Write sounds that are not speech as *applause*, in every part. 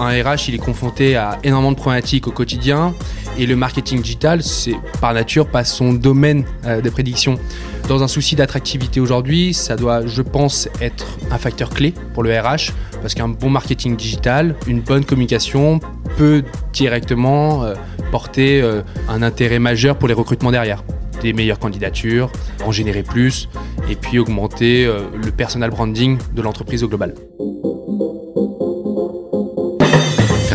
Un RH, il est confronté à énormément de problématiques au quotidien et le marketing digital, c'est par nature pas son domaine euh, de prédiction. Dans un souci d'attractivité aujourd'hui, ça doit, je pense, être un facteur clé pour le RH parce qu'un bon marketing digital, une bonne communication peut directement euh, porter euh, un intérêt majeur pour les recrutements derrière. Des meilleures candidatures, en générer plus et puis augmenter le personal branding de l'entreprise au global.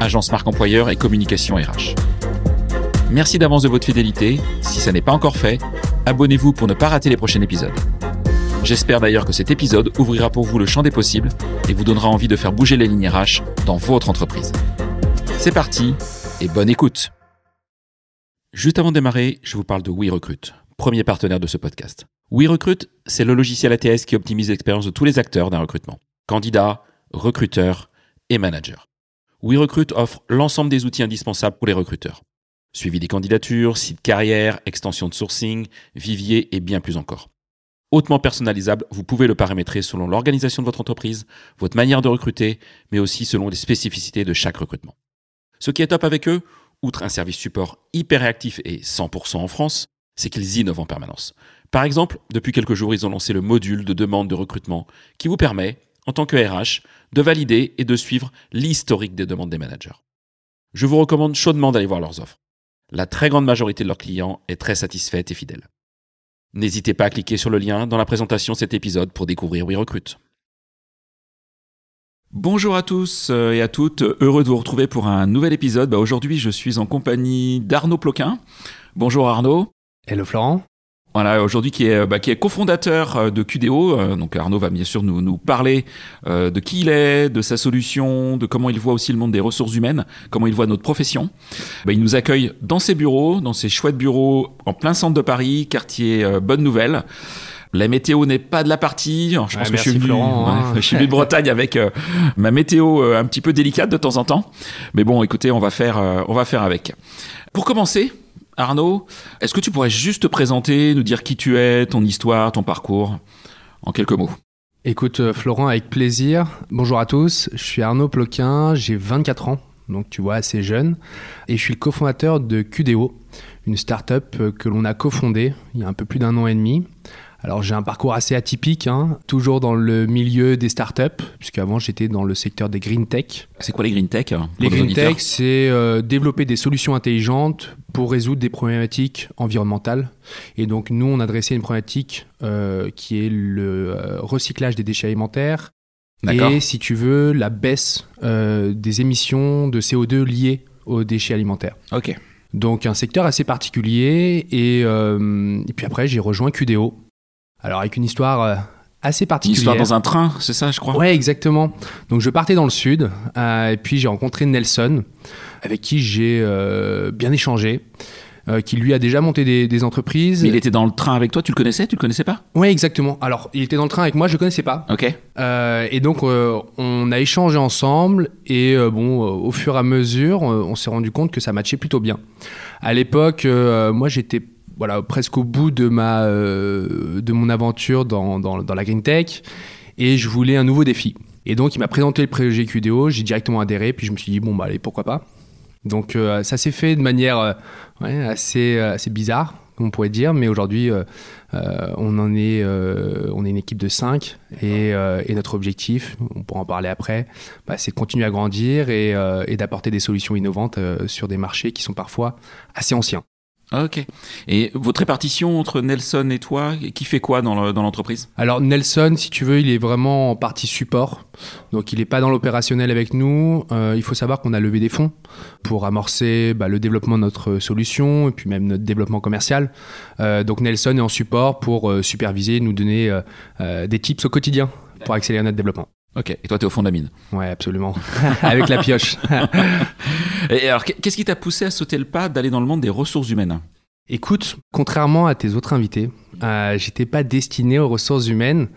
agence marque employeur et communication RH. Merci d'avance de votre fidélité. Si ça n'est pas encore fait, abonnez-vous pour ne pas rater les prochains épisodes. J'espère d'ailleurs que cet épisode ouvrira pour vous le champ des possibles et vous donnera envie de faire bouger les lignes RH dans votre entreprise. C'est parti et bonne écoute. Juste avant de démarrer, je vous parle de WeRecruit, premier partenaire de ce podcast. WeRecruit, c'est le logiciel ATS qui optimise l'expérience de tous les acteurs d'un recrutement. Candidats, recruteurs et managers. WeRecruit offre l'ensemble des outils indispensables pour les recruteurs. Suivi des candidatures, site carrière, extension de sourcing, vivier et bien plus encore. Hautement personnalisable, vous pouvez le paramétrer selon l'organisation de votre entreprise, votre manière de recruter, mais aussi selon les spécificités de chaque recrutement. Ce qui est top avec eux, outre un service support hyper réactif et 100% en France, c'est qu'ils innovent en permanence. Par exemple, depuis quelques jours, ils ont lancé le module de demande de recrutement qui vous permet, en tant que RH, de valider et de suivre l'historique des demandes des managers. Je vous recommande chaudement d'aller voir leurs offres. La très grande majorité de leurs clients est très satisfaite et fidèle. N'hésitez pas à cliquer sur le lien dans la présentation de cet épisode pour découvrir WeRecruit. Bonjour à tous euh, et à toutes, heureux de vous retrouver pour un nouvel épisode. Bah, aujourd'hui, je suis en compagnie d'Arnaud Ploquin. Bonjour Arnaud. Hello Florent. Voilà, aujourd'hui qui est, bah, qui est cofondateur euh, de QDO. Euh, donc Arnaud va bien sûr nous, nous parler euh, de qui il est, de sa solution, de comment il voit aussi le monde des ressources humaines, comment il voit notre profession. Bah, il nous accueille dans ses bureaux, dans ses chouettes bureaux en plein centre de Paris, quartier Bonne Nouvelle. La météo n'est pas de la partie. je pense que je suis, venu, hein. *laughs* je suis venu de Bretagne avec ma météo un petit peu délicate de temps en temps. Mais bon, écoutez, on va faire, on va faire avec. Pour commencer, Arnaud, est-ce que tu pourrais juste te présenter, nous dire qui tu es, ton histoire, ton parcours, en quelques mots? Écoute, euh, Florent, avec plaisir. Bonjour à tous, je suis Arnaud Ploquin, j'ai 24 ans, donc tu vois, assez jeune, et je suis le cofondateur de QDO, une start-up euh, que l'on a cofondée il y a un peu plus d'un an et demi. Alors j'ai un parcours assez atypique, hein, toujours dans le milieu des startups, puisqu'avant j'étais dans le secteur des green tech. C'est quoi les green tech hein, Les green tech, c'est euh, développer des solutions intelligentes pour résoudre des problématiques environnementales. Et donc nous, on adressait une problématique euh, qui est le euh, recyclage des déchets alimentaires et, si tu veux, la baisse des émissions de CO2 liées aux déchets alimentaires. Ok. Donc un secteur assez particulier. Et, et puis après, j'ai rejoint QDO alors avec une histoire euh, assez particulière. Une histoire dans un train, c'est ça, je crois. Ouais, exactement. Donc je partais dans le sud euh, et puis j'ai rencontré Nelson, avec qui j'ai euh, bien échangé. qui lui a déjà monté des, entreprises. Mais il était dans le train avec toi, tu le connaissais Tu le connaissais pas Oui, exactement. Alors, il était dans le train avec moi, je ne connaissais pas. Ok. et donc, on a échangé ensemble et bon, au fur et à mesure, on s'est rendu compte que ça matchait plutôt bien. À l'époque, moi, j'étais voilà, presque au bout de, ma, euh, mon aventure dans, la Green Tech et je voulais un nouveau défi. Et donc, il m'a présenté le projet QDO, j'ai directement adhéré, puis je me suis dit, bon, bah, allez, pourquoi pas. Donc, euh, ça s'est fait de manière euh, assez, bizarre, on pourrait dire, mais aujourd'hui, on en est, on est une équipe de 5 et, notre objectif, on pourra en parler après, bah, c'est de continuer à grandir et d'apporter des solutions innovantes sur des marchés qui sont parfois assez anciens. Ok. Et votre répartition entre Nelson et toi, qui fait quoi dans l'entreprise? Alors Nelson, si tu veux, il est vraiment en partie support. Donc il n'est pas dans l'opérationnel avec nous. Euh, il faut savoir qu'on a levé des fonds pour amorcer bah, le développement de notre solution et puis même notre développement commercial. Euh, donc Nelson est en support pour euh, superviser, nous donner des tips au quotidien pour accélérer notre développement. Ok, et toi, tu es au fond de la mine. Ouais, absolument. *laughs* Avec la pioche. *laughs* et alors, qu'est-ce qui t'a poussé à sauter le pas d'aller dans le monde des ressources humaines? Écoute, contrairement à tes autres invités, euh, j'étais pas destiné aux ressources humaines.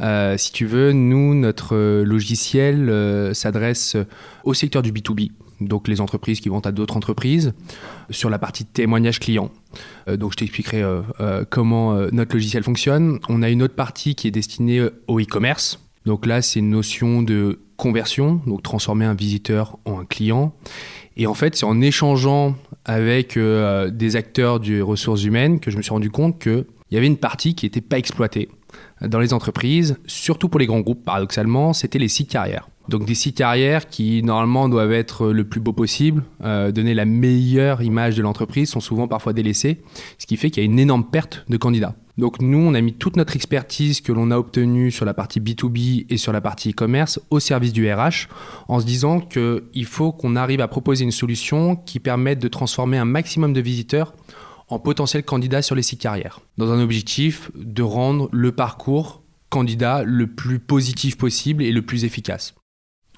Euh, si tu veux, nous, notre logiciel euh, s'adresse au secteur du B2B, donc les entreprises qui vont à d'autres entreprises, sur la partie témoignage client. Euh, donc je t'expliquerai comment notre logiciel fonctionne. On a une autre partie qui est destinée au e-commerce. Donc là, c'est une notion de conversion, donc transformer un visiteur en un client. Et en fait, c'est en échangeant avec des acteurs des ressources humaines que je me suis rendu compte qu'il y avait une partie qui n'était pas exploitée dans les entreprises, surtout pour les grands groupes, paradoxalement, c'était les sites carrières. Donc des sites carrières qui normalement doivent être le plus beau possible, euh, donner la meilleure image de l'entreprise, sont souvent parfois délaissés, ce qui fait qu'il y a une énorme perte de candidats. Donc nous, on a mis toute notre expertise que l'on a obtenue sur la partie B2B et sur la partie e-commerce au service du RH, en se disant qu'il faut qu'on arrive à proposer une solution qui permette de transformer un maximum de visiteurs en potentiels candidats sur les sites carrières, dans un objectif de rendre le parcours candidat le plus positif possible et le plus efficace.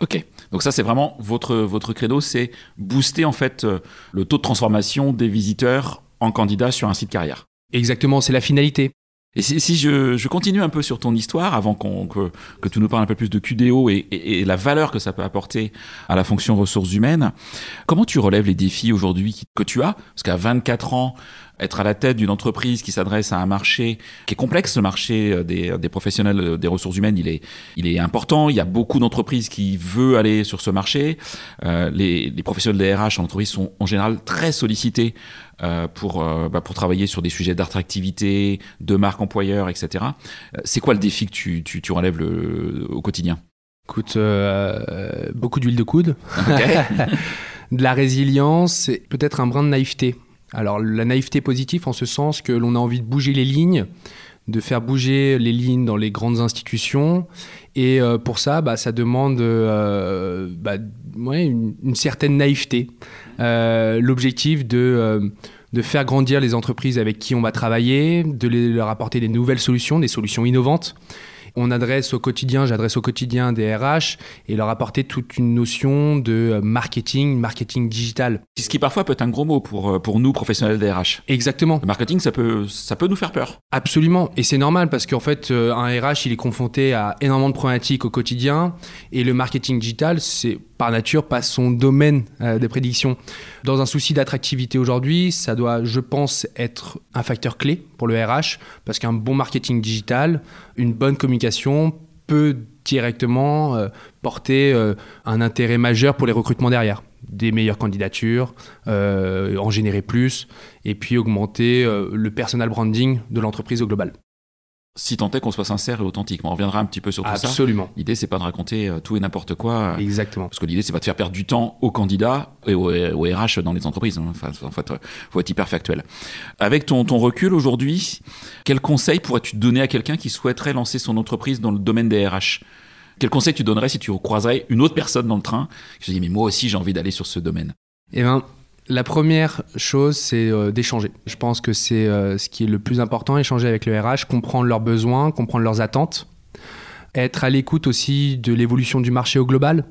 Ok, donc ça c'est vraiment votre, votre credo, c'est booster en fait euh, le taux de transformation des visiteurs en candidats sur un site carrière. Exactement, c'est la finalité. Et si, je, continue un peu sur ton histoire, avant que, que, tu nous parles un peu plus de QDO et, et, la valeur que ça peut apporter à la fonction ressources humaines, comment tu relèves les défis aujourd'hui que tu as? Parce qu'à 24 ans, être à la tête d'une entreprise qui s'adresse à un marché qui est complexe, le marché euh, des, des, professionnels euh, des ressources humaines, il est, il est important. Il y a beaucoup d'entreprises qui veulent aller sur ce marché. Euh, les, les, professionnels des RH en entreprise sont en général très sollicités euh, pour, euh, bah, pour travailler sur des sujets d'attractivité, de marque employeur, etc. C'est quoi le défi que tu, tu, tu relèves le, au quotidien? Écoute, beaucoup d'huile de coude, *laughs* de la résilience, et peut-être un brin de naïveté. Alors la naïveté positive en ce sens que l'on a envie de bouger les lignes, de faire bouger les lignes dans les grandes institutions. Et euh, pour ça, bah, ça demande euh, bah, une, certaine naïveté. Euh, l'objectif de, de faire grandir les entreprises avec qui on va travailler, de leur apporter des nouvelles solutions, des solutions innovantes on adresse au quotidien, j'adresse au quotidien des RH et leur apporter toute une notion de marketing, marketing digital. Ce qui parfois peut être un gros mot pour, euh, pour nous, professionnels des RH. Exactement. Le marketing, ça peut, ça peut nous faire peur. Absolument. Et c'est normal parce qu'en fait, euh, un RH, il est confronté à énormément de problématiques au quotidien et le marketing digital, c'est par nature pas son domaine euh, de prédiction. Dans un souci d'attractivité aujourd'hui, ça doit, je pense, être un facteur clé pour le RH parce qu'un bon marketing digital, une bonne communication peut directement euh, porter euh, un intérêt majeur pour les recrutements derrière. Des meilleures candidatures, en générer plus, et puis augmenter le personal branding de l'entreprise au global si tant est qu'on soit sincère et authentique. On reviendra un petit peu sur tout ça. Absolument. L'idée, c'est pas de raconter euh, tout et n'importe quoi. Exactement. Parce que l'idée, c'est pas de faire perdre du temps aux candidats et aux, RH dans les entreprises. Hein. Enfin, en fait, faut être hyper factuel. Avec ton, ton recul aujourd'hui, quel conseil pourrais-tu donner à quelqu'un qui souhaiterait lancer son entreprise dans le domaine des RH Quel conseil tu donnerais si tu croiserais une autre personne dans le train qui se dit, mais moi aussi, j'ai envie d'aller sur ce domaine? Eh ben, la première chose, c'est euh, d'échanger. Je pense que c'est euh, ce qui est le plus important, échanger avec le RH, comprendre leurs besoins, comprendre leurs attentes, être à l'écoute aussi de l'évolution du marché au global,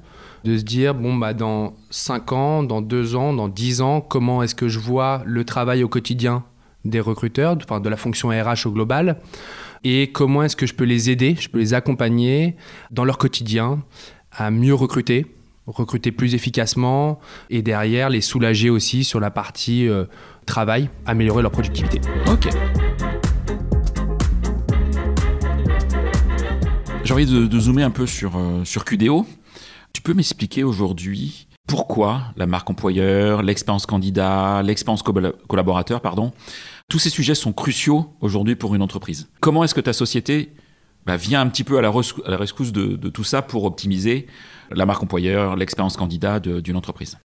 de se dire, bon, bah, dans 5 ans, dans 2 ans, dans 10 ans, comment est-ce que je vois le travail au quotidien des recruteurs, enfin, de la fonction RH au global, et comment est-ce que je peux les aider, je peux les accompagner dans leur quotidien à mieux recruter, recruter plus efficacement et derrière les soulager aussi sur la partie euh, travail, améliorer leur productivité. Ok. J'ai envie de, zoomer un peu sur, euh, sur QDO. Tu peux m'expliquer aujourd'hui pourquoi la marque employeur, l'expérience candidat, l'expérience collaborateur, pardon, tous ces sujets sont cruciaux aujourd'hui pour une entreprise. Comment est-ce que ta société bah, vient un petit peu à la, rescousse de, de tout ça pour optimiser la marque employeur, l'expérience candidat d'une entreprise.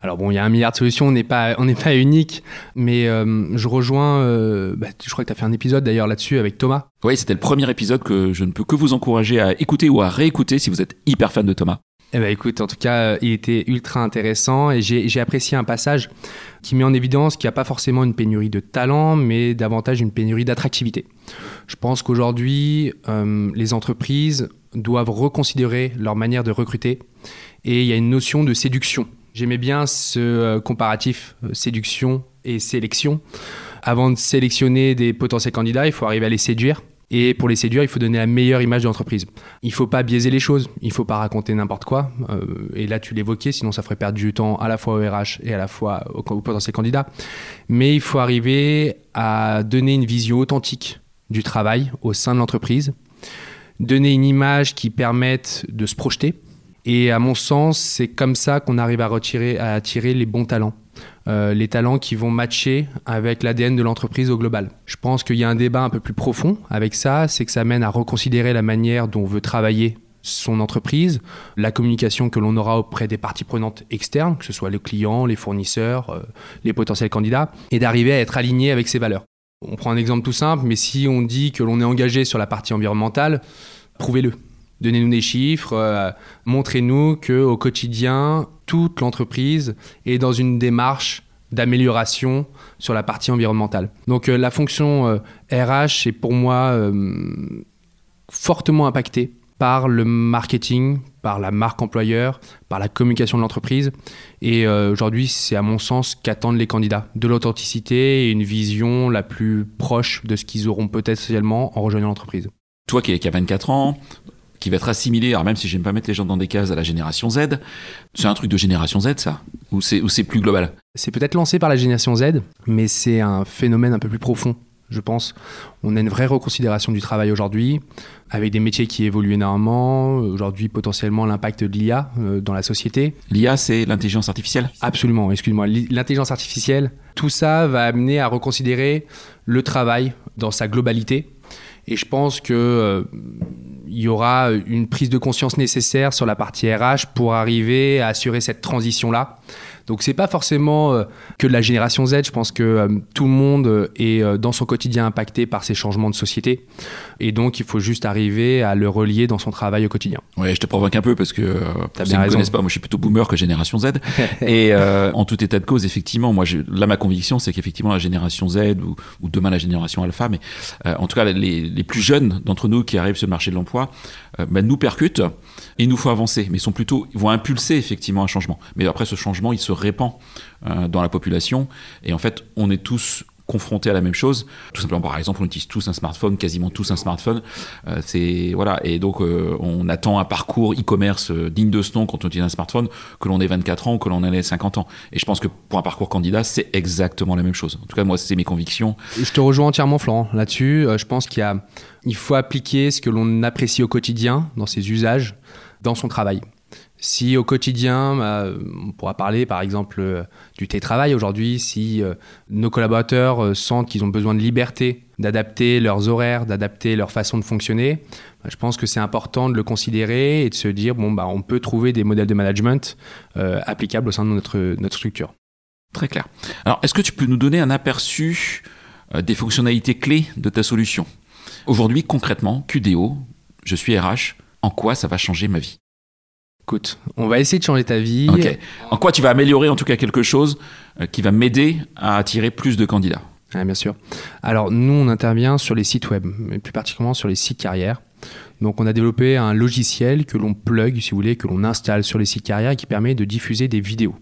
Alors bon, il y a un milliard de solutions, on n'est pas, on n'est pas unique, mais euh, je rejoins, euh, bah, je crois que tu as fait un épisode d'ailleurs là-dessus avec Thomas. Oui, c'était le premier épisode que je ne peux que vous encourager à écouter ou à réécouter si vous êtes hyper fan de Thomas. Eh ben écoute, en tout cas, euh, il était ultra intéressant et j'ai apprécié un passage qui met en évidence qu'il n'y a pas forcément une pénurie de talent, mais davantage une pénurie d'attractivité. Je pense qu'aujourd'hui, euh, les entreprises doivent reconsidérer leur manière de recruter et il y a une notion de séduction. J'aimais bien ce euh, comparatif séduction et sélection. Avant de sélectionner des potentiels candidats, il faut arriver à les séduire. Et pour les séduire, il faut donner la meilleure image de l'entreprise. Il ne faut pas biaiser les choses, il ne faut pas raconter n'importe quoi. Euh, et là, tu l'évoquais, sinon ça ferait perdre du temps à la fois au RH et à la fois aux, potentiels candidats. Mais il faut arriver à donner une vision authentique du travail au sein de l'entreprise, donner une image qui permette de se projeter. Et à mon sens, c'est comme ça qu'on arrive à, retirer, à attirer les bons talents. Euh, les talents qui vont matcher avec l'ADN de l'entreprise au global. Je pense qu'il y a un débat un peu plus profond avec ça, c'est que ça mène à reconsidérer la manière dont on veut travailler son entreprise, la communication que l'on aura auprès des parties prenantes externes, que ce soit les clients, les fournisseurs, euh, les potentiels candidats, et d'arriver à être aligné avec ces valeurs. On prend un exemple tout simple, mais si on dit que l'on est engagé sur la partie environnementale, prouvez-le. Donnez-nous des chiffres, euh, montrez-nous qu'au quotidien, toute l'entreprise est dans une démarche d'amélioration sur la partie environnementale. Donc euh, la fonction RH euh, est pour moi fortement impactée par le marketing, par la marque employeur, par la communication de l'entreprise. Et aujourd'hui, c'est à mon sens qu'attendent les candidats. De l'authenticité et une vision la plus proche de ce qu'ils auront peut-être socialement en rejoignant l'entreprise. Toi qui, as 24 ans, qui va être assimilé, alors même si j'aime pas mettre les gens dans des cases, à la génération Z. C'est un truc de génération Z, ça? Ou c'est plus global? C'est peut-être lancé par la génération Z, mais c'est un phénomène un peu plus profond, je pense. On a une vraie reconsidération du travail aujourd'hui, avec des métiers qui évoluent énormément. Aujourd'hui, potentiellement, l'impact de l'IA euh, dans la société. L'IA, c'est l'intelligence artificielle Absolument, excuse-moi. L'intelligence artificielle, tout ça va amener à reconsidérer le travail dans sa globalité. Et je pense que euh, il y aura une prise de conscience nécessaire sur la partie RH pour arriver à assurer cette transition-là. Donc c'est pas forcément euh, que la génération Z, je pense que euh, tout le monde euh, est dans son quotidien impacté par ces changements de société. Et donc il faut juste arriver à le relier dans son travail au quotidien. Oui, je te provoque un peu parce que pour ceux qui ne connaissent pas, moi je suis plutôt boomer que génération Z. *laughs* Et en tout état de cause, effectivement, moi je, là ma conviction c'est qu'effectivement la génération Z ou, demain la génération alpha, mais en tout cas les, les plus jeunes d'entre nous qui arrivent sur le marché de l'emploi, ben, nous percutent et nous faut avancer, mais sont plutôt, vont impulser effectivement un changement. Mais après ce changement, il se répand euh, dans la population. Et en fait, on est tous confrontés à la même chose. Tout simplement, par exemple, on utilise tous un smartphone, quasiment tous un smartphone. Euh, c'est voilà, et donc euh, on attend un parcours e-commerce digne de ce nom quand on utilise un smartphone, que l'on ait 24 ans ou que l'on ait 50 ans. Et je pense que pour un parcours candidat, c'est exactement la même chose. En tout cas, moi, c'est mes convictions. Je te rejoins entièrement, Florent, là-dessus. je pense qu'il faut appliquer ce que l'on apprécie au quotidien dans ses usages, dans son travail. Si au quotidien, bah, on pourra parler par exemple euh, du télétravail aujourd'hui, si euh, nos collaborateurs euh, sentent qu'ils ont besoin de liberté, d'adapter leurs horaires, d'adapter leur façon de fonctionner, bah, je pense que c'est important de le considérer et de se dire bon bah on peut trouver des modèles de management applicables au sein de notre, notre structure. Très clair. Alors est-ce que tu peux nous donner un aperçu des fonctionnalités clés de ta solution? Aujourd'hui concrètement, QDO, je suis RH, en quoi ça va changer ma vie? Écoute, on va essayer de changer ta vie. En quoi tu vas améliorer en tout cas quelque chose euh, qui va m'aider à attirer plus de candidats? Ah, Bien sûr. Alors nous, on intervient sur les sites web, mais plus particulièrement sur les sites carrières. Donc on a développé un logiciel que l'on plug, si vous voulez, que l'on installe sur les sites carrières et qui permet de diffuser des vidéos.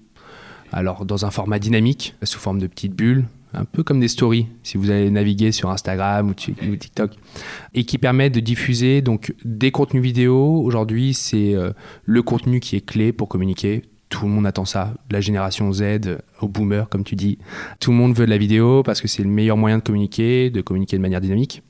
Alors dans un format dynamique, sous forme de petites bulles, un peu comme des stories, si vous allez naviguer sur Instagram ou TikTok, et qui permet de diffuser donc des contenus vidéo. Aujourd'hui, c'est euh, le contenu qui est clé pour communiquer. Tout le monde attend ça, la génération Z au boomer, comme tu dis. Tout le monde veut de la vidéo parce que c'est le meilleur moyen de communiquer, de communiquer de manière dynamique.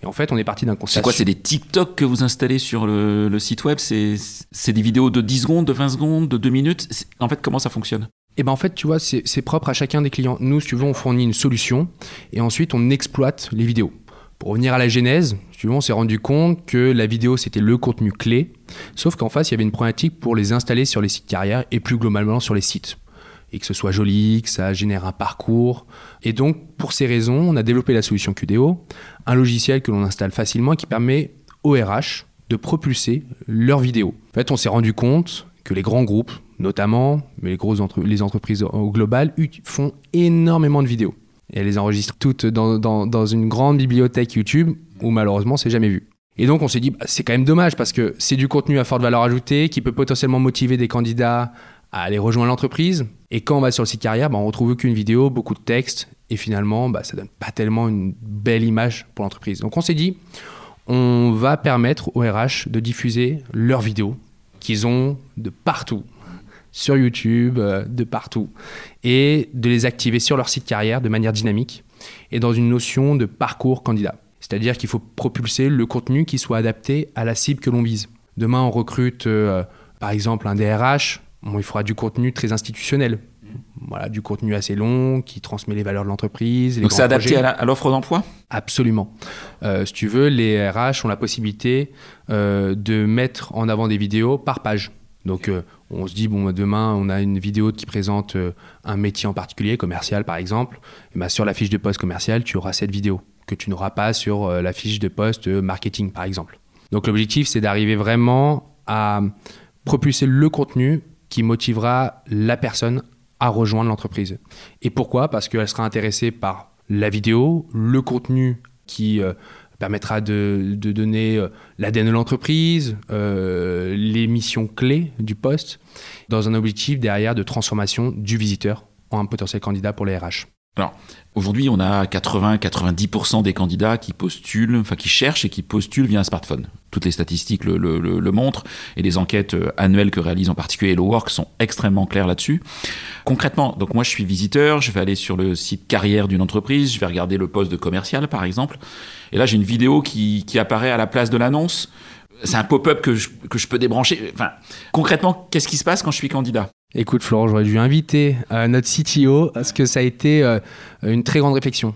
Et en fait, on est parti d'un constat. C'est quoi C'est des TikTok que vous installez sur le, le site web? C'est des vidéos de 10 secondes, de 20 secondes, de 2 minutes? En fait, comment ça fonctionne? Et ben en fait, tu vois, c'est propre à chacun des clients. Nous, si on fournit une solution et ensuite on exploite les vidéos. Pour revenir à la genèse, tu on s'est rendu compte que la vidéo c'était le contenu clé, sauf qu'en face il y avait une problématique pour les installer sur les sites carrières et plus globalement sur les sites. Et que ce soit joli, que ça génère un parcours. Et donc, pour ces raisons, on a développé la solution QDO, un logiciel que l'on installe facilement qui permet aux RH de propulser leurs vidéos. En fait, on s'est rendu compte que les grands groupes, notamment, mais les, grosses entreprises au global, font énormément de vidéos. Et elles les enregistrent toutes dans, dans, une grande bibliothèque YouTube où malheureusement c'est jamais vu. Et donc on s'est dit, bah, c'est quand même dommage parce que c'est du contenu à forte valeur ajoutée qui peut potentiellement motiver des candidats à aller rejoindre l'entreprise. Et quand on va sur le site carrière, bah, on retrouve qu'une vidéo, beaucoup de texte, et finalement, bah, ça donne pas tellement une belle image pour l'entreprise. Donc on s'est dit, on va permettre aux RH de diffuser leurs vidéos qu'ils ont de partout, sur YouTube, euh, de partout, et de les activer sur leur site carrière de manière dynamique et dans une notion de parcours candidat. C'est-à-dire qu'il faut propulser le contenu qui soit adapté à la cible que l'on vise. Demain, on recrute euh, par exemple un DRH, il faudra du contenu très institutionnel. Voilà, du contenu assez long qui transmet les valeurs de l'entreprise. Donc c'est adapté à l'offre d'emploi? Absolument. Euh, si tu veux, les RH ont la possibilité de mettre en avant des vidéos par page. Donc euh, on se dit, bon, demain, on a une vidéo qui présente euh, un métier en particulier, commercial par exemple. Et ben, sur la fiche de poste commercial, tu auras cette vidéo que tu n'auras pas sur euh, la fiche de poste marketing par exemple. Donc l'objectif, c'est d'arriver vraiment à propulser le contenu qui motivera la personne à rejoindre l'entreprise. Et pourquoi? Parce qu'elle sera intéressée par la vidéo, le contenu qui permettra de, donner euh, l'ADN de l'entreprise, euh, les missions clés du poste, dans un objectif derrière de transformation du visiteur en un potentiel candidat pour les RH. Alors, aujourd'hui, on a 80-90% des candidats qui postulent, enfin qui cherchent et qui postulent via un smartphone. Toutes les statistiques le, montrent et les enquêtes euh, annuelles que réalise en particulier Hello Work sont extrêmement claires là-dessus. Concrètement, donc moi je suis visiteur, je vais aller sur le site carrière d'une entreprise, je vais regarder le poste de commercial par exemple, et là j'ai une vidéo qui, qui apparaît à la place de l'annonce. C'est un pop-up que je, que je peux débrancher. Enfin, concrètement, qu'est-ce qui se passe quand je suis candidat? Écoute Florent, j'aurais dû inviter euh, notre CTO parce que ça a été euh, une très grande réflexion.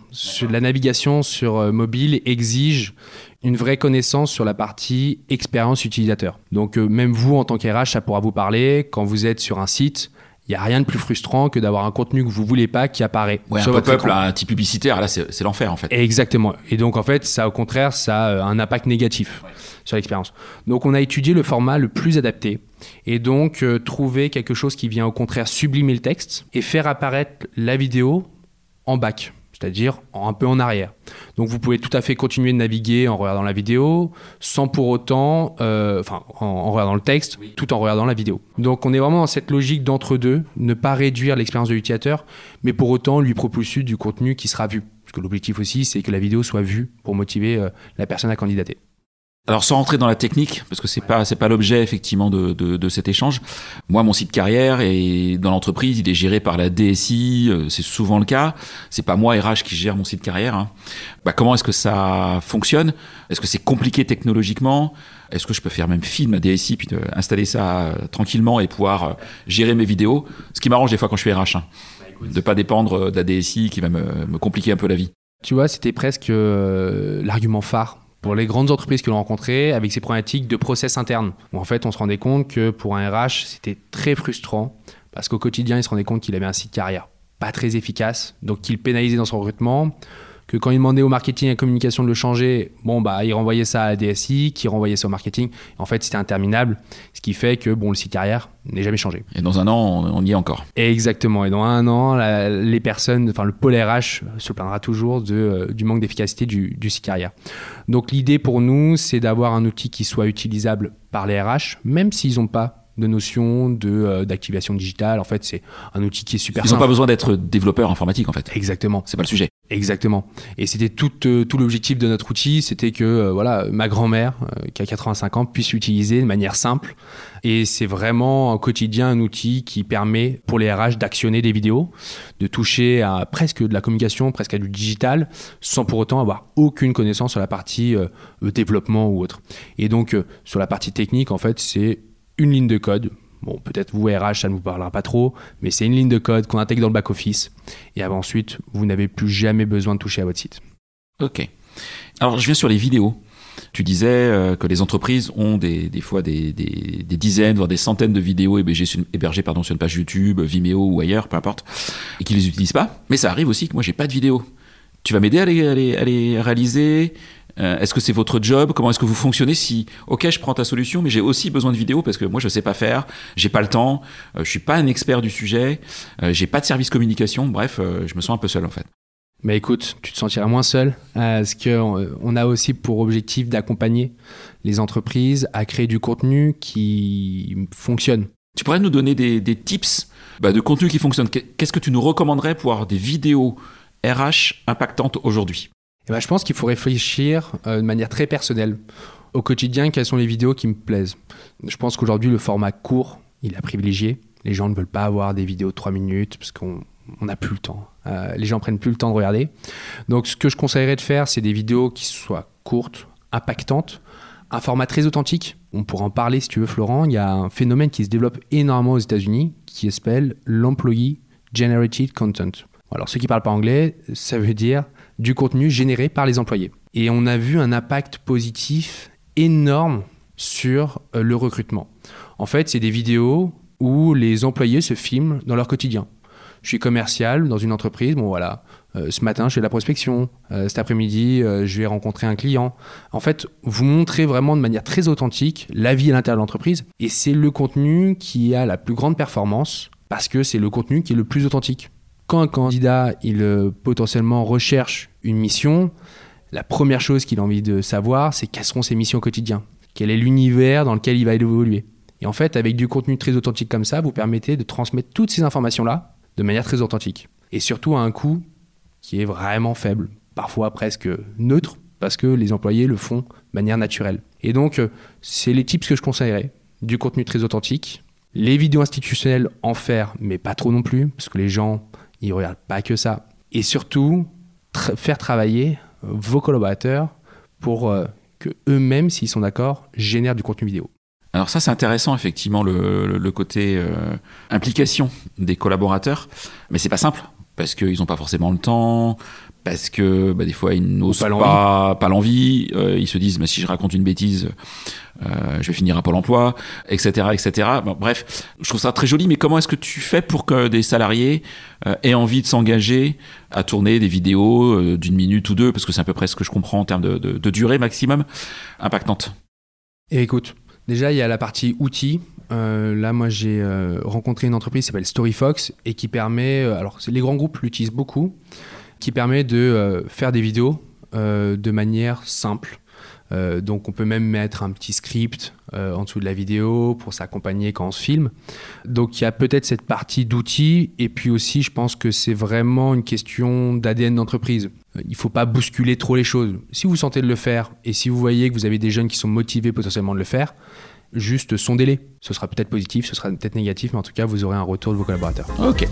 La navigation sur euh, mobile exige une vraie connaissance sur la partie expérience utilisateur. Donc même vous en tant qu'RH, ça pourra vous parler quand vous êtes sur un site. Il n'y a rien de plus frustrant que d'avoir un contenu que vous voulez pas qui apparaît. Ouais, sur un pop-up, un type publicitaire, là, c'est l'enfer en fait. Exactement. Et donc en fait, ça au contraire, ça a un impact négatif sur l'expérience. Donc on a étudié le format le plus adapté et donc euh, trouver quelque chose qui vient au contraire sublimer le texte et faire apparaître la vidéo en back, c'est-à-dire un peu en arrière. Donc vous pouvez tout à fait continuer de naviguer en regardant la vidéo sans pour autant, euh, enfin en, regardant le texte, tout en regardant la vidéo. Donc on est vraiment dans cette logique d'entre-deux, ne pas réduire l'expérience de l'utilisateur, mais pour autant lui propulser du contenu qui sera vu. Parce que l'objectif aussi, c'est que la vidéo soit vue pour motiver euh, la personne à candidater. Alors sans rentrer dans la technique, parce que c'est pas c'est pas l'objet effectivement de, de, de, cet échange. Moi, mon site carrière et dans l'entreprise, il est géré par la DSI. Euh, c'est souvent le cas. C'est pas moi RH qui gère mon site carrière. Hein. Bah, comment est-ce que ça fonctionne? Est-ce que c'est compliqué technologiquement? Est-ce que je peux faire même film à DSI puis installer ça euh, tranquillement et pouvoir euh, gérer mes vidéos? Ce qui m'arrange des fois quand je suis RH, hein, de pas dépendre de la DSI qui va me, me compliquer un peu la vie. Tu vois, c'était presque l'argument phare pour les grandes entreprises que l'on rencontrait avec ces problématiques de process interne. En fait, on se rendait compte que pour un RH, c'était très frustrant parce qu'au quotidien, il se rendait compte qu'il avait un site carrière pas très efficace, donc qu'il pénalisait dans son recrutement que quand il demandait au marketing et à la communication de le changer, bon, bah, il renvoyait ça à la DSI, qui renvoyait ça au marketing. En fait, c'était interminable, ce qui fait que bon, le site carrière n'est jamais changé. Et dans un an, on, y est encore. Exactement. Et dans un an, les personnes, enfin, le pôle RH se plaindra toujours de, euh, du manque d'efficacité du, du site carrière. Donc, l'idée pour nous, c'est d'avoir un outil qui soit utilisable par les RH, même s'ils n'ont pas de notion de euh, d'activation digitale. En fait, c'est un outil qui est super. Ils n'ont pas besoin d'être développeurs informatiques, en fait. Exactement. C'est pas le sujet. Exactement. Et c'était tout, euh, tout l'objectif de notre outil, c'était que euh, voilà, ma grand-mère, qui a 85 ans, puisse l'utiliser de manière simple. Et c'est vraiment au quotidien un outil qui permet pour les RH d'actionner des vidéos, de toucher à presque de la communication, presque à du digital, sans pour autant avoir aucune connaissance sur la partie développement ou autre. Et donc sur la partie technique, en fait, c'est une ligne de code. Bon, peut-être vous, RH, ça ne vous parlera pas trop, mais c'est une ligne de code qu'on intègre dans le back-office. Et ensuite, vous n'avez plus jamais besoin de toucher à votre site. Ok. Alors, je viens sur les vidéos. Tu disais euh, que les entreprises ont des, fois des, dizaines, voire des centaines de vidéos hébergées, hébergées pardon, sur une page YouTube, Vimeo ou ailleurs, peu importe, et qui ne les utilisent pas. Mais ça arrive aussi que moi, j'ai pas de vidéos. Tu vas m'aider à les, à les réaliser Euh, est-ce que c'est votre job? Comment est-ce que vous fonctionnez? Si, ok, je prends ta solution, mais j'ai aussi besoin de vidéos parce que moi je sais pas faire, j'ai pas le temps, euh, je suis pas un expert du sujet, euh, j'ai pas de service communication. Bref, je me sens un peu seul en fait. Mais écoute, tu te sentiras moins seul parce qu'on on a aussi pour objectif d'accompagner les entreprises à créer du contenu qui fonctionne. Tu pourrais nous donner des, tips bah, de contenu qui fonctionne Qu'est-ce que tu nous recommanderais pour avoir des vidéos RH impactantes aujourd'hui? Eh ben, Je pense qu'il faut réfléchir euh, de manière très personnelle. Au quotidien, quelles sont les vidéos qui me plaisent Je pense qu'aujourd'hui, le format court, il est privilégié. Les gens ne veulent pas avoir des vidéos de 3 minutes parce qu'on n'a plus le temps. Euh, les gens prennent plus le temps de regarder. Donc, ce que je conseillerais de faire, c'est des vidéos qui soient courtes, impactantes, un format très authentique. On pourra en parler si tu veux, Florent. Il y a un phénomène qui se développe énormément aux États-Unis qui s'appelle l'employee generated content. Alors, ceux qui ne parlent pas anglais, ça veut dire du contenu généré par les employés. Et on a vu un impact positif énorme sur euh, le recrutement. En fait, c'est des vidéos où les employés se filment dans leur quotidien. Je suis commercial dans une entreprise, bon voilà, euh, ce matin je fais la prospection, euh, cet après-midi je vais rencontrer un client. En fait, vous montrez vraiment de manière très authentique la vie à l'intérieur de l'entreprise et c'est le contenu qui a la plus grande performance parce que c'est le contenu qui est le plus authentique. Quand un candidat, il euh, potentiellement recherche une mission, la première chose qu'il a envie de savoir, c'est quelles seront ses missions au quotidien, quel est l'univers dans lequel il va évoluer. Et en fait, avec du contenu très authentique comme ça, vous permettez de transmettre toutes ces informations-là de manière très authentique. Et surtout à un coût qui est vraiment faible, parfois presque neutre, parce que les employés le font de manière naturelle. Et donc, euh, c'est les tips que je conseillerais. Du contenu très authentique, les vidéos institutionnelles en faire, mais pas trop non plus, parce que les gens ils ne regardent pas que ça. Et surtout, faire travailler euh, vos collaborateurs pour euh, que eux-mêmes, s'ils sont d'accord, génèrent du contenu vidéo. Alors ça, c'est intéressant, effectivement, le, côté euh, implication des collaborateurs. Mais c'est pas simple, parce qu'ils n'ont pas forcément le temps, parce que bah, des fois, ils n'osent pas, pas l'envie. ils se disent, mais si je raconte une bêtise, euh, je vais finir à Pôle emploi, etc. etc. bref, je trouve ça très joli, mais comment est-ce que tu fais pour que des salariés euh, aient envie de s'engager à tourner des vidéos euh, d'une minute ou deux, parce que c'est à peu près ce que je comprends en termes de, durée maximum, impactante? Et écoute, déjà il y a la partie outils. là, moi, j'ai rencontré une entreprise qui s'appelle StoryFox et qui permet, alors les grands groupes l'utilisent beaucoup, qui permet de faire des vidéos de manière simple. Euh, donc on peut même mettre un petit script euh, en dessous de la vidéo pour s'accompagner quand on se filme. Donc il y a peut-être cette partie d'outils et puis aussi je pense que c'est vraiment une question d'ADN d'entreprise. Euh, il ne faut pas bousculer trop les choses. Si vous sentez de le faire et si vous voyez que vous avez des jeunes qui sont motivés potentiellement de le faire, juste sondez-les. Ce sera peut-être positif, ce sera peut-être négatif, mais en tout cas vous aurez un retour de vos collaborateurs. Ok.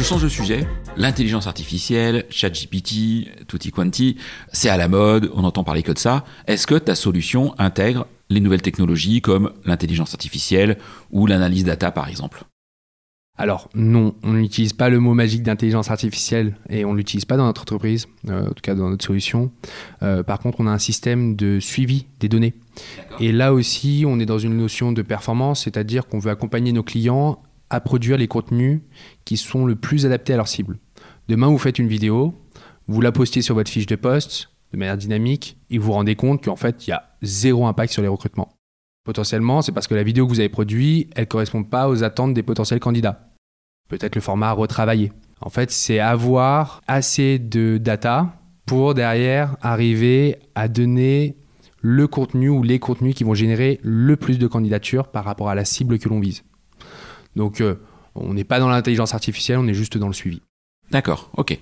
Je change de sujet. L'intelligence artificielle, ChatGPT, tutti quanti, c'est à la mode, on entend parler que de ça. Est-ce que ta solution intègre les nouvelles technologies comme l'intelligence artificielle ou l'analyse data par exemple? Alors non, on n'utilise pas le mot magique d'intelligence artificielle et on ne l'utilise pas dans notre entreprise, euh, en tout cas dans notre solution. Euh, par contre, on a un système de suivi des données. Et là aussi, on est dans une notion de performance, c'est-à-dire qu'on veut accompagner nos clients à produire les contenus qui sont le plus adaptés à leur cible. Demain, vous faites une vidéo, vous la postez sur votre fiche de poste de manière dynamique et vous vous rendez compte qu'en fait, il y a zéro impact sur les recrutements. Potentiellement, c'est parce que la vidéo que vous avez produite, elle ne correspond pas aux attentes des potentiels candidats. Peut-être le format à retravailler. En fait, c'est avoir assez de data pour derrière arriver à donner le contenu ou les contenus qui vont générer le plus de candidatures par rapport à la cible que l'on vise. Donc, euh, on n'est pas dans l'intelligence artificielle, on est juste dans le suivi. D'accord, ok.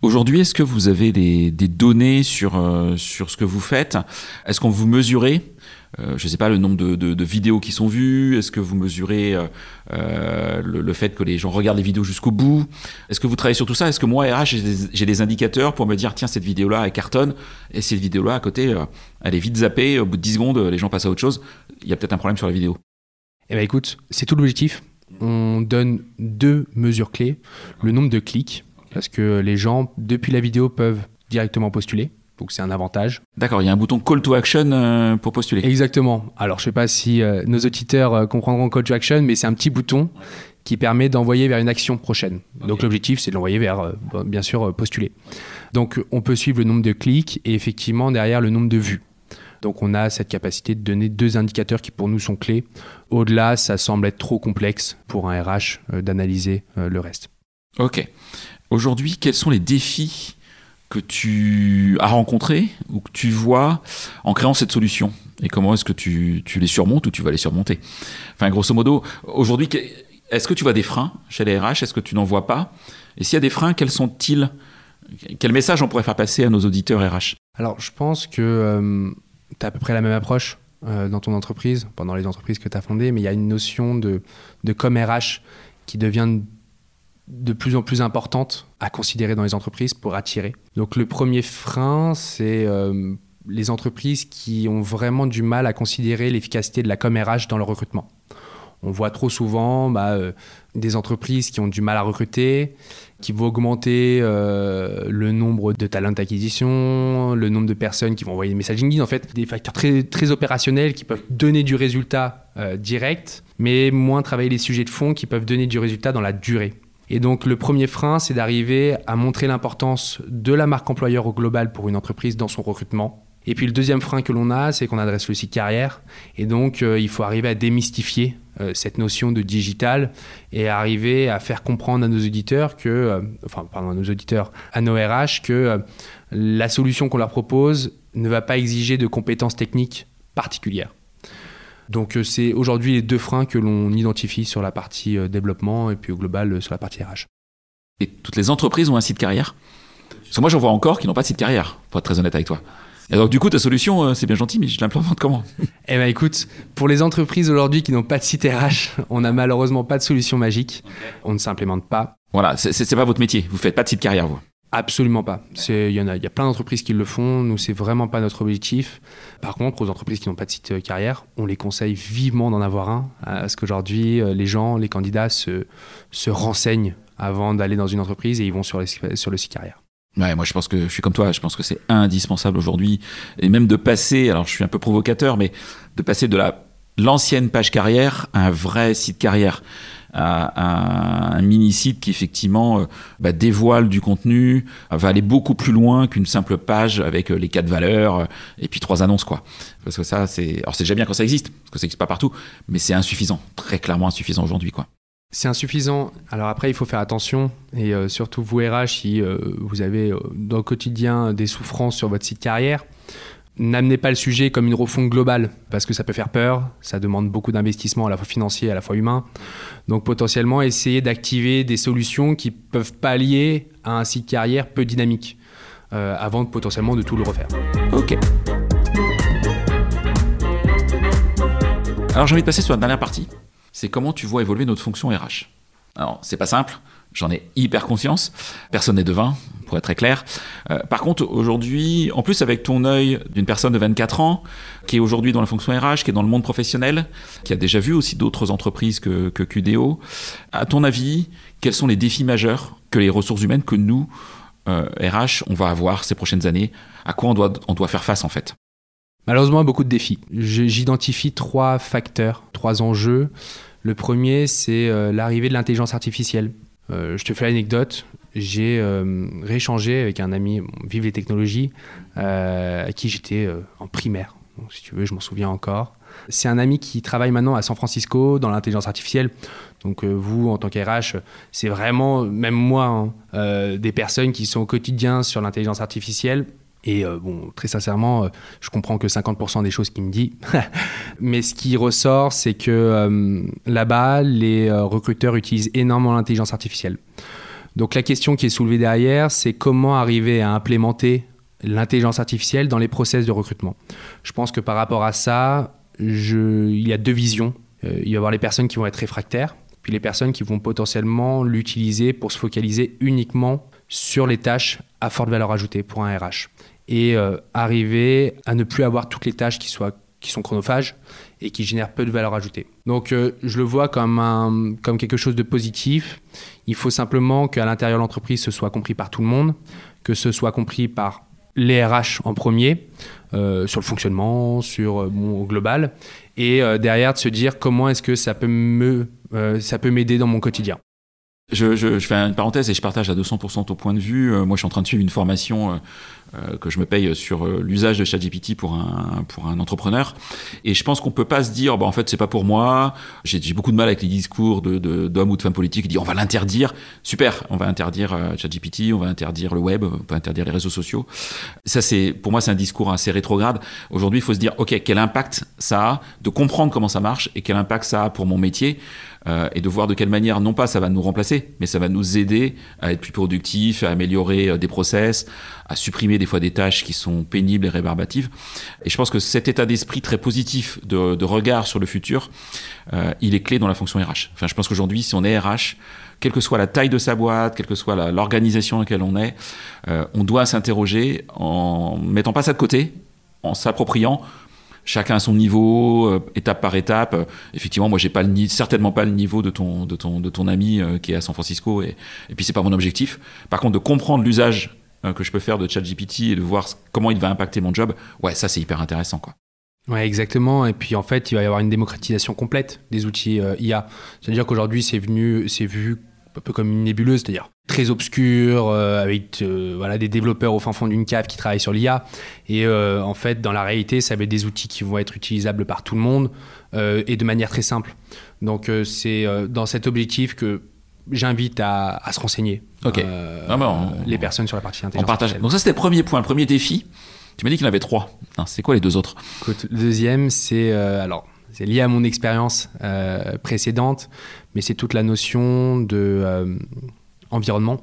Aujourd'hui, est-ce que vous avez des, données sur, euh, sur ce que vous faites? Est-ce qu'on vous mesurez euh, Je ne sais pas, le nombre de, vidéos qui sont vues? Est-ce que vous mesurez le, fait que les gens regardent les vidéos jusqu'au bout? Est-ce que vous travaillez sur tout ça? Est-ce que moi, RH, j'ai des, indicateurs pour me dire, tiens, cette vidéo-là, elle cartonne, et cette vidéo-là, à côté, elle est vite zappée, au bout de 10 secondes, les gens passent à autre chose? Il y a peut-être un problème sur la vidéo. Eh bien écoute, c'est tout l'objectif. On donne deux mesures clés. Le nombre de clics, parce que les gens, depuis la vidéo, peuvent directement postuler. Donc c'est un avantage. D'accord, il y a un bouton call to action euh, pour postuler. Exactement. Alors je ne sais pas si euh, nos auditeurs euh, comprendront call to action, mais c'est un petit bouton qui permet d'envoyer vers une action prochaine. Donc l'objectif, c'est de l'envoyer vers, bien sûr, postuler. Donc on peut suivre le nombre de clics et effectivement derrière le nombre de vues. Donc on a cette capacité de donner deux indicateurs qui pour nous sont clés. Au-delà, ça semble être trop complexe pour un RH euh, d'analyser le reste. Ok. Aujourd'hui, quels sont les défis que tu as rencontrés ou que tu vois en créant cette solution? Et comment est-ce que tu, les surmontes ou tu vas les surmonter? Enfin, grosso modo, aujourd'hui, est-ce que tu vois des freins chez les RH Est-ce que tu n'en vois pas? Et s'il y a des freins, quels sont-ils? Quel message on pourrait faire passer à nos auditeurs RH Alors, je pense que euh, tu as à peu près la même approche euh, dans ton entreprise, pendant les entreprises que tu as fondées, mais il y a une notion de, de com RH qui devient de plus en plus importante à considérer dans les entreprises pour attirer. Donc le premier frein, c'est euh, les entreprises qui ont vraiment du mal à considérer l'efficacité de la com RH dans leur recrutement. On voit trop souvent bah, euh, des entreprises qui ont du mal à recruter, qui vont augmenter euh, le nombre de talents d'acquisition, le nombre de personnes qui vont envoyer des messages LinkedIn, en fait, des facteurs très, très opérationnels qui peuvent donner du résultat direct, mais moins travailler les sujets de fond qui peuvent donner du résultat dans la durée. Et donc le premier frein, c'est d'arriver à montrer l'importance de la marque employeur au global pour une entreprise dans son recrutement. Et puis le deuxième frein que l'on a, c'est qu'on adresse le site carrière. Et donc euh, il faut arriver à démystifier euh, cette notion de digital et arriver à faire comprendre à nos auditeurs euh, enfin pardon, à nos auditeurs, à nos RH que la solution qu'on leur propose ne va pas exiger de compétences techniques particulières. Donc c'est aujourd'hui les deux freins que l'on identifie sur la partie développement et puis au global sur la partie RH. Et toutes les entreprises ont un site carrière? Parce que moi j'en vois encore qui n'ont pas de site carrière, pour être très honnête avec toi. Et donc du coup ta solution c'est bien gentil mais je l'implémente comment? Eh ben écoute, pour les entreprises aujourd'hui qui n'ont pas de site RH, on n'a malheureusement pas de solution magique. On ne s'implémente pas. Voilà, c'est pas votre métier, vous faites pas de site carrière vous? Absolument pas. Il y en a, il y a plein d'entreprises qui le font. Nous, c'est vraiment pas notre objectif. Par contre, aux entreprises qui n'ont pas de site euh, carrière, on les conseille vivement d'en avoir un, euh, parce qu'aujourd'hui, euh, les gens, les candidats se, se renseignent avant d'aller dans une entreprise et ils vont sur, sur le site carrière. Ouais, moi je pense que je suis comme toi, je pense que c'est indispensable aujourd'hui et même de passer, alors je suis un peu provocateur, mais de passer de la l'ancienne page carrière à un vrai site carrière à, un mini-site qui effectivement euh, bah, dévoile du contenu, va aller beaucoup plus loin qu'une simple page avec euh, les quatre valeurs euh, et puis trois annonces quoi. Parce que ça c'est, alors c'est déjà bien quand ça existe, parce que ça n'existe pas partout, mais c'est insuffisant, très clairement insuffisant aujourd'hui quoi. C'est insuffisant. Alors après, il faut faire attention. Et surtout, vous RH, si vous avez dans le quotidien des souffrances sur votre site carrière, N'amenez pas le sujet comme une refonte globale, parce que ça peut faire peur, ça demande beaucoup d'investissement à la fois financier, à la fois humain. Donc potentiellement, essayez d'activer des solutions qui peuvent pallier à un site carrière peu dynamique, euh, avant de, potentiellement de tout le refaire. Ok. Alors j'ai envie de passer sur la dernière partie, c'est comment tu vois évoluer notre fonction RH. Alors c'est pas simple, J'en ai hyper conscience. Personne n'est devin, pour être très clair. Euh, par contre, aujourd'hui, en plus avec ton œil d'une personne de 24 ans, qui est aujourd'hui dans la fonction RH, qui est dans le monde professionnel, qui a déjà vu aussi d'autres entreprises que, que QDO, à ton avis, quels sont les défis majeurs que les ressources humaines, que nous, euh, RH, on va avoir ces prochaines années? À quoi on doit, on doit faire face en fait? Malheureusement, beaucoup de défis. J'identifie trois facteurs, trois enjeux. Le premier, c'est euh, l'arrivée de l'intelligence artificielle. Euh, je te fais l'anecdote. J'ai euh, rééchangé avec un ami, Vive les technologies, à qui j'étais en primaire. si tu veux, je m'en souviens encore. C'est un ami qui travaille maintenant à San Francisco dans l'intelligence artificielle. Donc vous, en tant qu'RH, c'est vraiment, même moi, hein, des personnes qui sont au quotidien sur l'intelligence artificielle. Et bon, très sincèrement, je comprends que 50% des choses qu'il me dit. *laughs* Mais ce qui ressort, c'est que là-bas, les recruteurs utilisent énormément l'intelligence artificielle. Donc la question qui est soulevée derrière, c'est comment arriver à implémenter l'intelligence artificielle dans les process de recrutement. Je pense que par rapport à ça, il y a deux visions. il va y avoir les personnes qui vont être réfractaires, puis les personnes qui vont potentiellement l'utiliser pour se focaliser uniquement sur les tâches à forte valeur ajoutée pour un RH et euh, arriver à ne plus avoir toutes les tâches qui, soient, qui sont chronophages et qui génèrent peu de valeur ajoutée. Donc euh, je le vois comme, un, comme quelque chose de positif. Il faut simplement qu'à l'intérieur de l'entreprise, ce soit compris par tout le monde, que ce soit compris par les RH en premier, sur le fonctionnement, sur mon global, et derrière de se dire comment est-ce que ça peut me ça peut m'aider dans mon quotidien. Je, je, fais une parenthèse et je partage à 200% ton point de vue. moi, je suis en train de suivre une formation euh, que je me paye sur euh, l'usage de ChatGPT pour un pour un entrepreneur. Et je pense qu'on peut pas se dire, bah, en fait, c'est pas pour moi. J'ai beaucoup de mal avec les discours de d'hommes ou de femmes politiques qui disent, on va l'interdire. Super, on va interdire euh, ChatGPT, on va interdire le web, on va interdire les réseaux sociaux. Ça, c'est pour moi, c'est un discours assez rétrograde. Aujourd'hui, il faut se dire, ok, quel impact ça a de comprendre comment ça marche et quel impact ça a pour mon métier. Euh, et de voir de quelle manière, non pas ça va nous remplacer, mais ça va nous aider à être plus productifs, à améliorer des process, à supprimer des fois des tâches qui sont pénibles et rébarbatives. Et je pense que cet état d'esprit très positif de, regard sur le futur, euh, il est clé dans la fonction RH. Enfin, je pense qu'aujourd'hui, si on est RH, quelle que soit la taille de sa boîte, quelle que soit l'organisation dans laquelle on est, euh, on doit s'interroger en mettant pas ça de côté, en s'appropriant chacun à son niveau, euh, étape par étape. effectivement, moi, j'ai pas certainement pas le niveau de ton, de ton, de ton ami qui est à San Francisco, et, et puis c'est pas mon objectif. Par contre, de comprendre l'usage que je peux faire de ChatGPT et de voir comment il va impacter mon job, ouais, ça c'est hyper intéressant, quoi. Ouais, exactement. Et puis en fait, il va y avoir une démocratisation complète des outils euh, IA. C'est-à-dire qu'aujourd'hui, c'est venu, c'est vu un peu comme une nébuleuse, c'est-à-dire très obscur, euh, avec voilà des développeurs au fin fond d'une cave qui travaillent sur l'IA. Et en fait, dans la réalité, ça va être des outils qui vont être utilisables par tout le monde et de manière très simple. Donc c'est dans cet objectif que j'invite à, se renseigner. Ok. Euh, ah, les personnes sur la partie intelligence. partage. Donc ça c'était le premier point, le premier défi. Tu m'as dit qu'il y en avait trois. C'est quoi les deux autres? Le deuxième, c'est euh, alors c'est lié à mon expérience euh, précédente, mais c'est toute la notion de environnement,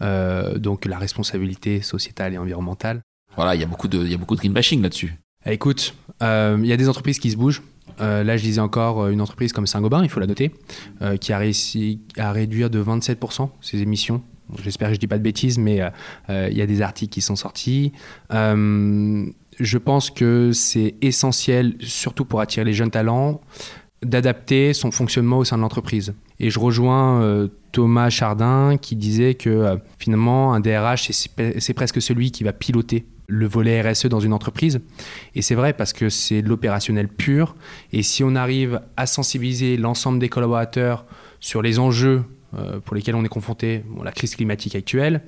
donc la responsabilité sociétale et environnementale. Voilà, il y a beaucoup de il y a beaucoup de greenbashing là-dessus. Écoute, il y a des entreprises qui se bougent. Euh, là, je disais encore euh, une entreprise comme Saint-Gobain, il faut la noter, euh, qui a réussi à réduire de 27% ses émissions. J'espère que je ne dis pas de bêtises, mais il y a des articles qui sont sortis. je pense que c'est essentiel, surtout pour attirer les jeunes talents, d'adapter son fonctionnement au sein de l'entreprise. Et je rejoins Thomas Chardin qui disait que finalement, un DRH, c'est presque celui qui va piloter le volet RSE dans une entreprise. Et c'est vrai parce que c'est de l'opérationnel pur. Et si on arrive à sensibiliser l'ensemble des collaborateurs sur les enjeux euh, pour lesquels on est confronté, la crise climatique actuelle,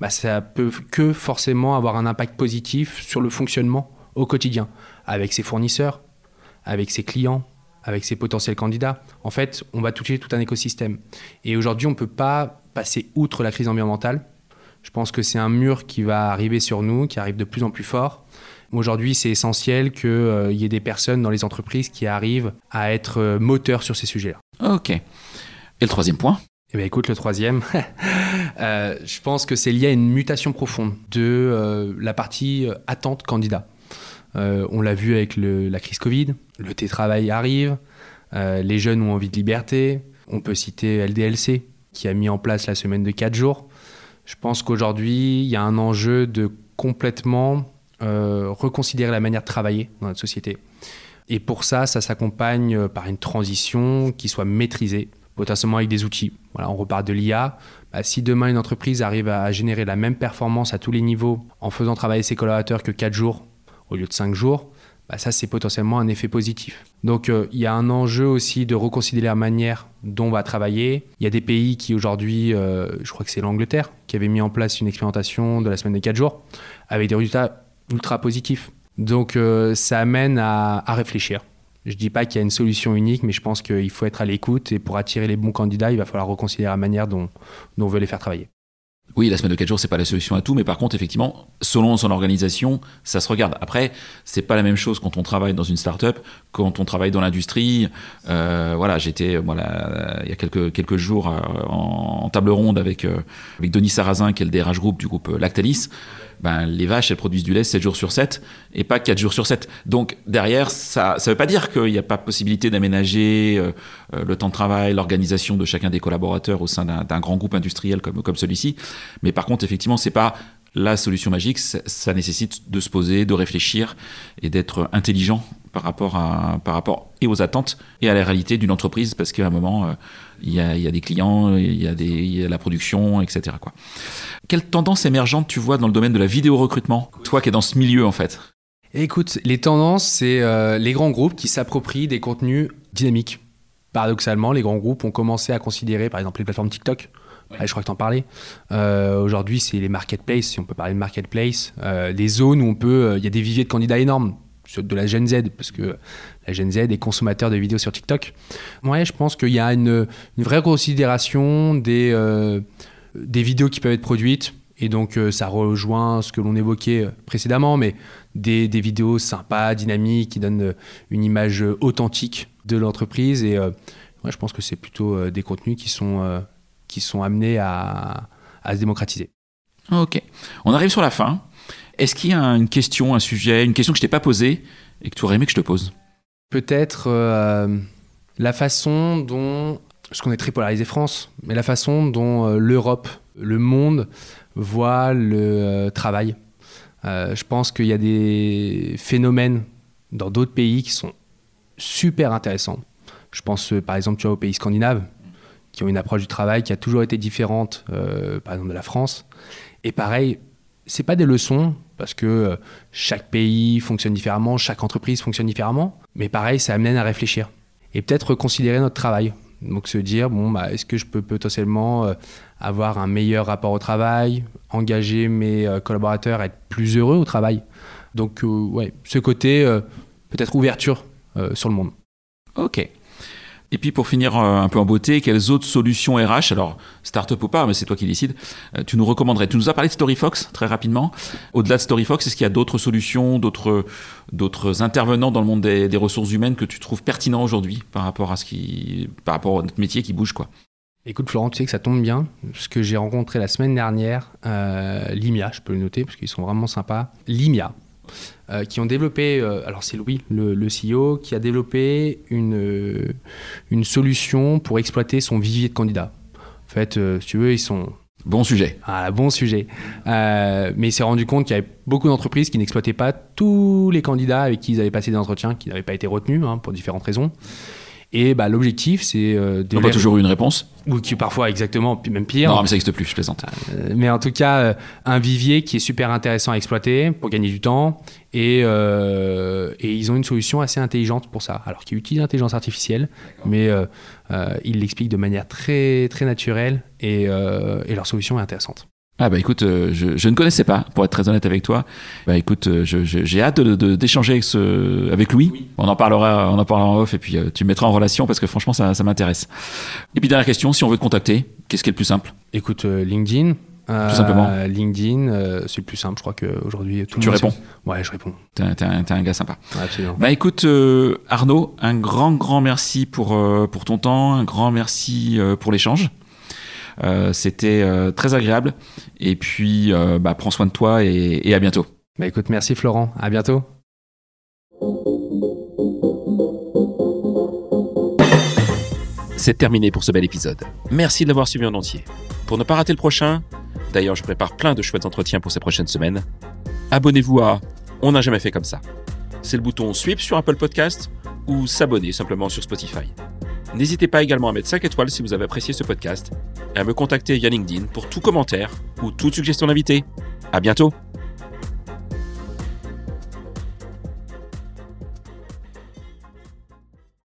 bah, ça peut que forcément avoir un impact positif sur le fonctionnement au quotidien, avec ses fournisseurs, avec ses clients, avec ses potentiels candidats. En fait, on va toucher tout un écosystème. Et aujourd'hui, on ne peut pas passer outre la crise environnementale je pense que c'est un mur qui va arriver sur nous, qui arrive de plus en plus fort. Aujourd'hui, c'est essentiel qu'il euh, y ait des personnes dans les entreprises qui arrivent à être euh, moteurs sur ces sujets-là. Ok. Et le troisième point? Eh bien, écoute, le troisième, *laughs* euh, je pense que c'est lié à une mutation profonde de la partie attente candidat. on l'a vu avec la crise Covid, le télétravail arrive, les jeunes ont envie de liberté. On peut citer LDLC, qui a mis en place la semaine de 4 jours. Je pense qu'aujourd'hui, il y a un enjeu de complètement euh, reconsidérer la manière de travailler dans notre société. Et pour ça, ça s'accompagne euh, par une transition qui soit maîtrisée, potentiellement avec des outils. Voilà, on repart de l'IA. Bah, si demain une entreprise arrive à générer la même performance à tous les niveaux en faisant travailler ses collaborateurs que 4 jours au lieu de 5 jours, bah, ça c'est potentiellement un effet positif. Donc euh, il y a un enjeu aussi de reconsidérer la manière dont on va travailler. Il y a des pays qui aujourd'hui, euh, je crois que c'est l'Angleterre, qui avait mis en place une expérimentation de la semaine des 4 jours avec des résultats ultra positifs. Donc euh, ça amène à, réfléchir. Je ne dis pas qu'il y a une solution unique, mais je pense qu'il faut être à l'écoute et pour attirer les bons candidats, il va falloir reconsidérer la manière dont on veut les faire travailler. Oui, la semaine de 4 jours, c'est pas la solution à tout, mais par contre, effectivement, selon son organisation, ça se regarde. Après, c'est pas la même chose quand on travaille dans une start-up, quand on travaille dans l'industrie. Euh, voilà, j'étais, voilà, il y a quelques, quelques jours euh, en, table ronde avec, euh, avec Denis Sarrazin, qui est le DRH groupe du groupe Lactalis ben, les vaches, elles produisent du lait 7 jours sur 7 et pas 4 jours sur 7. Donc derrière, ça ne veut pas dire qu'il n'y a pas possibilité d'aménager euh, euh, le temps de travail, l'organisation de chacun des collaborateurs au sein d'un grand groupe industriel comme, comme celui-ci. Mais par contre, effectivement, c'est pas la solution magique, ça, nécessite de se poser, de réfléchir et d'être intelligent par rapport, à, par rapport et aux attentes et à la réalité d'une entreprise, parce qu'à un moment, euh, il y, a, des clients, il y a, des, la production, etc. Quoi. Quelle tendance émergente tu vois dans le domaine de la vidéo recrutement, toi qui es dans ce milieu en fait? Écoute, les tendances, c'est euh, les grands groupes qui s'approprient des contenus dynamiques. Paradoxalement, les grands groupes ont commencé à considérer, par exemple, les plateformes TikTok, je crois que tu en parlais. Euh, aujourd'hui, c'est les marketplaces, si on peut parler de marketplace, euh, les zones où on peut. Euh, il y a des viviers de candidats énormes de la Gen Z, parce que la Gen Z est consommateur de vidéos sur TikTok. Ouais, je pense qu'il y a une, vraie considération des, des vidéos qui peuvent être produites. Et donc, ça rejoint ce que l'on évoquait précédemment, mais des, vidéos sympas, dynamiques, qui donnent une image authentique de l'entreprise. Et ouais, je pense que c'est plutôt des contenus qui sont qui sont amenés à, se démocratiser. Ok. On arrive sur la fin. Est-ce qu'il y a une question, un sujet, une question que je t'ai pas posée et que tu aurais aimé que je te pose? Peut-être euh, la façon dont, parce qu'on est très polarisé France, mais la façon dont euh, l'Europe, le monde voit le euh, travail. je pense qu'il y a des phénomènes dans d'autres pays qui sont super intéressants. Je pense par exemple tu vois, aux pays scandinaves qui ont une approche du travail qui a toujours été différente, par exemple de la France. Et pareil, c'est pas des leçons parce que euh, chaque pays fonctionne différemment, chaque entreprise fonctionne différemment, mais pareil, ça amène à réfléchir et peut-être reconsidérer notre travail. Donc se dire bon bah est-ce que je peux potentiellement euh, avoir un meilleur rapport au travail, engager mes collaborateurs à être plus heureux au travail? Donc ouais, ce côté peut-être ouverture sur le monde. Ok. Et puis pour finir euh, un peu en beauté, quelles autres solutions RH, alors start-up ou pas, mais c'est toi qui décides, euh, tu nous recommanderais? Tu nous as parlé de StoryFox très rapidement. Au-delà de StoryFox, est-ce qu'il y a d'autres solutions, d'autres, intervenants dans le monde des, ressources humaines que tu trouves pertinents aujourd'hui par rapport à ce qui, par rapport à notre métier qui bouge quoi? Écoute Florent, tu sais que ça tombe bien, parce que j'ai rencontré la semaine dernière euh, Limia, je peux le noter parce qu'ils sont vraiment sympas. Limia, euh, qui ont développé, euh, alors c'est Louis, le, CEO, qui a développé une, euh, une solution pour exploiter son vivier de candidats. En fait, si tu veux, ils sont... Bon sujet. Ah, bon sujet. mais il s'est rendu compte qu'il y avait beaucoup d'entreprises qui n'exploitaient pas tous les candidats avec qui ils avaient passé des entretiens, qui n'avaient pas été retenus hein, pour différentes raisons. Et bah, l'objectif, c'est. Euh, de. pas toujours eu une réponse Ou qui parfois, exactement, même pire. Non, mais ça n'existe plus, je plaisante. Euh, mais en tout cas, euh, un vivier qui est super intéressant à exploiter pour gagner du temps. Et, euh, et ils ont une solution assez intelligente pour ça. Alors, qui utilise l'intelligence artificielle, mais ils l'expliquent de manière très, très naturelle et, et leur solution est intéressante. Ah bah écoute, euh, je, je, ne connaissais pas, pour être très honnête avec toi. Bah écoute, euh, j'ai hâte d'échanger de, avec, ce, avec Louis. On en parlera, on en parlera en off et puis euh, tu me mettras en relation parce que franchement ça, ça m'intéresse. Et puis dernière question, si on veut te contacter, qu'est-ce qui est le plus simple? Écoute, LinkedIn. Tout simplement. LinkedIn, c'est le plus simple. Je crois qu'aujourd'hui, tout tu le monde. Tu réponds Ouais, je réponds. T'es un, un, gars sympa. absolument. Bah écoute, Arnaud, un grand, grand merci pour, pour ton temps, un grand merci pour l'échange. Euh, c'était euh, très agréable. Et puis, euh, bah, prends soin de toi et, à bientôt. Bah, écoute, merci Florent. À bientôt. C'est terminé pour ce bel épisode. Merci de l'avoir suivi en entier. Pour ne pas rater le prochain, d'ailleurs je prépare plein de chouettes entretiens pour ces prochaines semaines, abonnez-vous à On n'a jamais fait comme ça. C'est le bouton Sweep sur Apple Podcast ou s'abonner simplement sur Spotify. N'hésitez pas également à mettre 5 étoiles si vous avez apprécié ce podcast et à me contacter via LinkedIn pour tout commentaire ou toute suggestion d'invité. À bientôt!